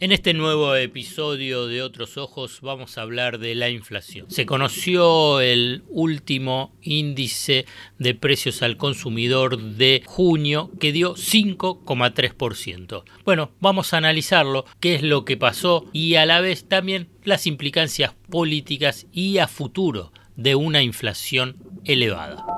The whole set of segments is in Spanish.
En este nuevo episodio de Otros Ojos vamos a hablar de la inflación. Se conoció el último índice de precios al consumidor de junio que dio 5,3%. Bueno, vamos a analizarlo, qué es lo que pasó y a la vez también las implicancias políticas y a futuro de una inflación elevada.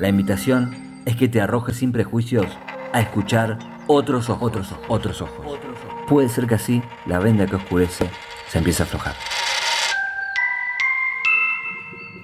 La invitación es que te arrojes sin prejuicios a escuchar otros ojos, otros ojos, otros ojos. Puede ser que así la venda que oscurece se empiece a aflojar.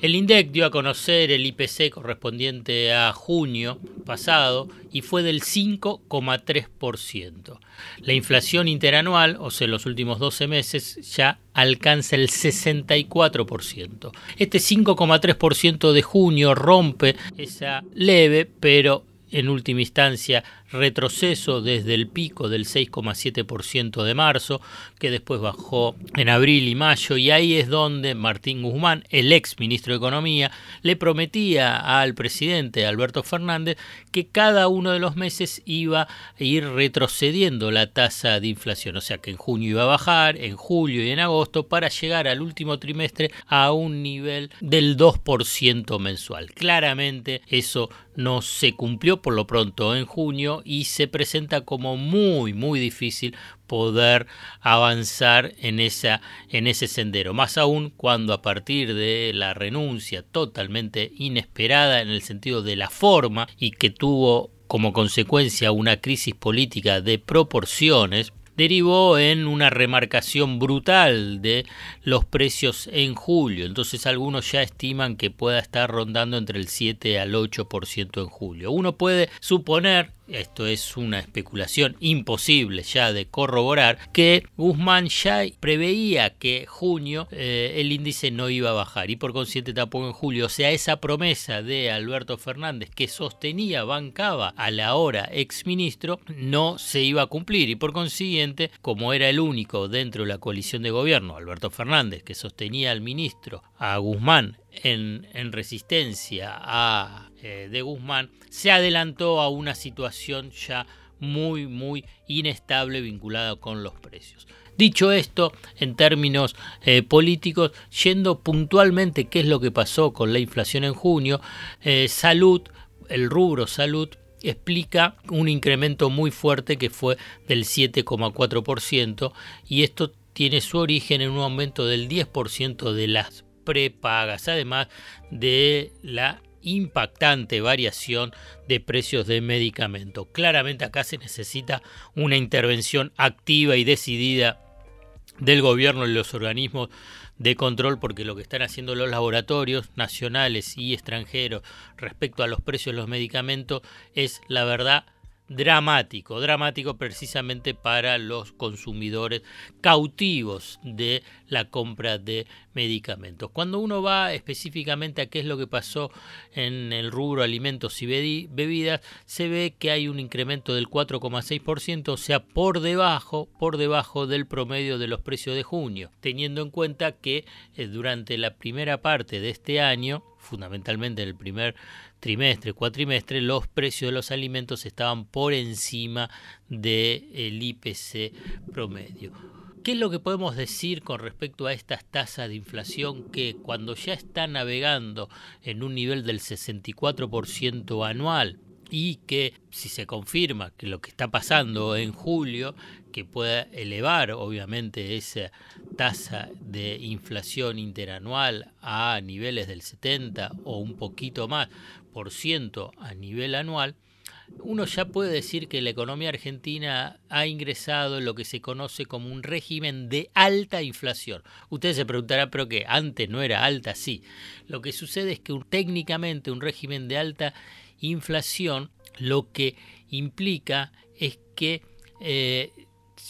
El INDEC dio a conocer el IPC correspondiente a junio pasado y fue del 5,3%. La inflación interanual, o sea, en los últimos 12 meses, ya alcanza el 64%. Este 5,3% de junio rompe esa leve pero en última instancia retroceso desde el pico del 6,7% de marzo, que después bajó en abril y mayo, y ahí es donde Martín Guzmán, el ex ministro de Economía, le prometía al presidente Alberto Fernández que cada uno de los meses iba a ir retrocediendo la tasa de inflación, o sea que en junio iba a bajar, en julio y en agosto, para llegar al último trimestre a un nivel del 2% mensual. Claramente eso no se cumplió por lo pronto en junio y se presenta como muy muy difícil poder avanzar en, esa, en ese sendero. Más aún cuando a partir de la renuncia totalmente inesperada en el sentido de la forma y que tuvo como consecuencia una crisis política de proporciones, derivó en una remarcación brutal de los precios en julio. Entonces algunos ya estiman que pueda estar rondando entre el 7 al 8% en julio. Uno puede suponer esto es una especulación imposible ya de corroborar, que Guzmán ya preveía que junio eh, el índice no iba a bajar y por consiguiente tampoco en julio. O sea, esa promesa de Alberto Fernández que sostenía, bancaba a la hora exministro, no se iba a cumplir y por consiguiente, como era el único dentro de la coalición de gobierno, Alberto Fernández, que sostenía al ministro, a Guzmán en, resistencia a eh, de Guzmán, se adelantó a una situación ya muy, muy inestable vinculada con los precios. Dicho esto, en términos eh, políticos, yendo puntualmente qué es lo que pasó con la inflación en junio, eh, salud, el rubro salud, explica un incremento muy fuerte que fue del 7,4% y esto tiene su origen en un aumento del 10% de las prepagas, además de la impactante variación de precios de medicamentos. Claramente acá se necesita una intervención activa y decidida del gobierno y los organismos de control porque lo que están haciendo los laboratorios nacionales y extranjeros respecto a los precios de los medicamentos es la verdad dramático, dramático precisamente para los consumidores cautivos de la compra de medicamentos. Cuando uno va específicamente a qué es lo que pasó en el rubro alimentos y bebidas, se ve que hay un incremento del 4,6%, o sea, por debajo, por debajo del promedio de los precios de junio, teniendo en cuenta que eh, durante la primera parte de este año, fundamentalmente en el primer trimestre, cuatrimestre, los precios de los alimentos estaban por encima del IPC promedio. ¿Qué es lo que podemos decir con respecto a estas tasas de inflación que cuando ya está navegando en un nivel del 64% anual, y que si se confirma que lo que está pasando en julio, que pueda elevar obviamente esa tasa de inflación interanual a niveles del 70 o un poquito más por ciento a nivel anual, uno ya puede decir que la economía argentina ha ingresado en lo que se conoce como un régimen de alta inflación. Ustedes se preguntarán, pero que antes no era alta, sí. Lo que sucede es que técnicamente un régimen de alta inflación lo que implica es que eh,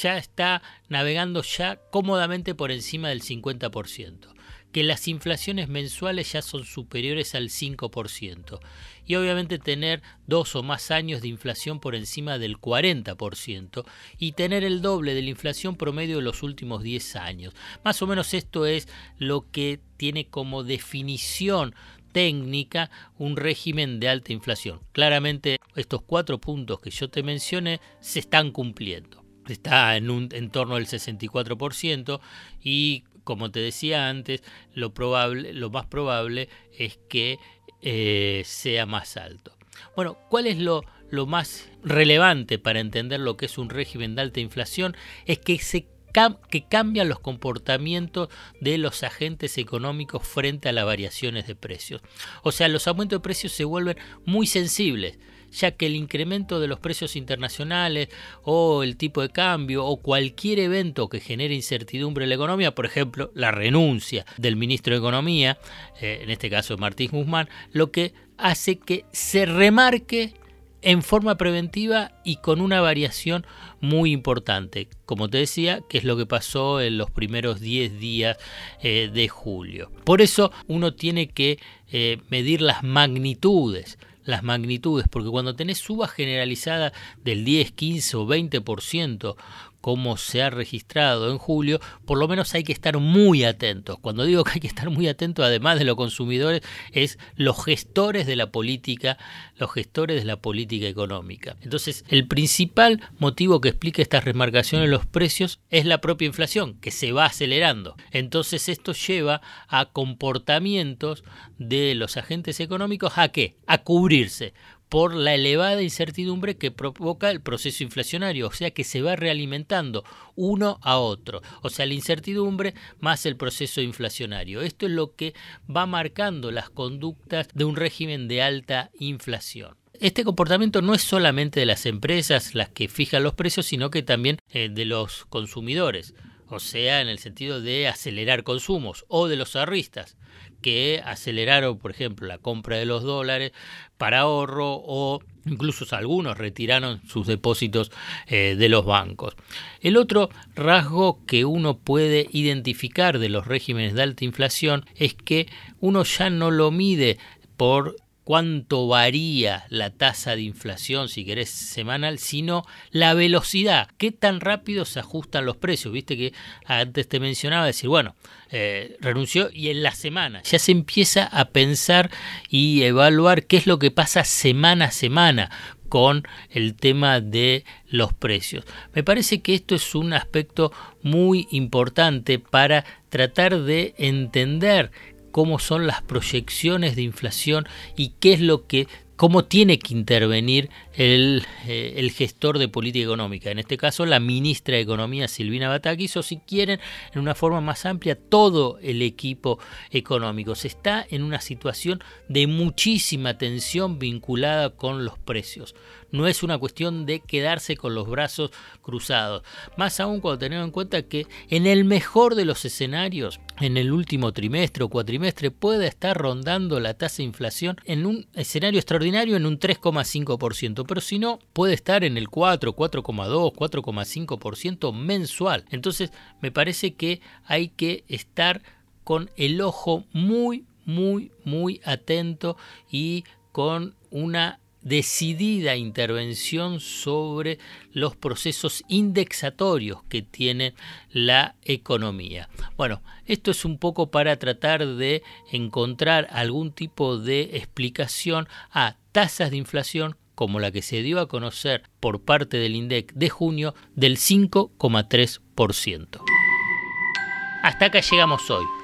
ya está navegando ya cómodamente por encima del 50% que las inflaciones mensuales ya son superiores al 5% y obviamente tener dos o más años de inflación por encima del 40% y tener el doble de la inflación promedio de los últimos 10 años. Más o menos esto es lo que tiene como definición técnica un régimen de alta inflación. Claramente estos cuatro puntos que yo te mencioné se están cumpliendo está en un entorno del 64% y como te decía antes, lo, probable, lo más probable es que eh, sea más alto. Bueno, ¿cuál es lo, lo más relevante para entender lo que es un régimen de alta inflación? Es que se que cambian los comportamientos de los agentes económicos frente a las variaciones de precios. O sea, los aumentos de precios se vuelven muy sensibles ya que el incremento de los precios internacionales o el tipo de cambio o cualquier evento que genere incertidumbre en la economía, por ejemplo, la renuncia del ministro de Economía, eh, en este caso Martín Guzmán, lo que hace que se remarque en forma preventiva y con una variación muy importante, como te decía, que es lo que pasó en los primeros 10 días eh, de julio. Por eso uno tiene que eh, medir las magnitudes las magnitudes, porque cuando tenés suba generalizada del 10, 15 o 20%, como se ha registrado en julio, por lo menos hay que estar muy atentos. Cuando digo que hay que estar muy atentos, además de los consumidores, es los gestores de la política, los gestores de la política económica. Entonces, el principal motivo que explica esta remarcación en los precios es la propia inflación, que se va acelerando. Entonces, esto lleva a comportamientos de los agentes económicos a qué? A cubrirse por la elevada incertidumbre que provoca el proceso inflacionario, o sea que se va realimentando uno a otro, o sea la incertidumbre más el proceso inflacionario. Esto es lo que va marcando las conductas de un régimen de alta inflación. Este comportamiento no es solamente de las empresas las que fijan los precios, sino que también eh, de los consumidores, o sea, en el sentido de acelerar consumos, o de los ahorristas, que aceleraron, por ejemplo, la compra de los dólares para ahorro o incluso algunos retiraron sus depósitos eh, de los bancos. El otro rasgo que uno puede identificar de los regímenes de alta inflación es que uno ya no lo mide por cuánto varía la tasa de inflación, si querés, semanal, sino la velocidad, qué tan rápido se ajustan los precios. Viste que antes te mencionaba decir, bueno, eh, renunció y en la semana ya se empieza a pensar y evaluar qué es lo que pasa semana a semana con el tema de los precios. Me parece que esto es un aspecto muy importante para tratar de entender cómo son las proyecciones de inflación y qué es lo que cómo tiene que intervenir el, eh, el, gestor de política económica, en este caso la ministra de Economía Silvina Batakis, o si quieren, en una forma más amplia, todo el equipo económico. Se está en una situación de muchísima tensión vinculada con los precios. No es una cuestión de quedarse con los brazos cruzados. Más aún cuando tenemos en cuenta que en el mejor de los escenarios, en el último trimestre o cuatrimestre, puede estar rondando la tasa de inflación en un escenario extraordinario en un 3,5%, pero si no, puede estar en el 4, 4,2, 4,5% mensual. Entonces, me parece que hay que estar con el ojo muy, muy, muy atento y con una decidida intervención sobre los procesos indexatorios que tiene la economía. Bueno, esto es un poco para tratar de encontrar algún tipo de explicación a tasas de inflación como la que se dio a conocer por parte del INDEC de junio del 5,3%. Hasta acá llegamos hoy.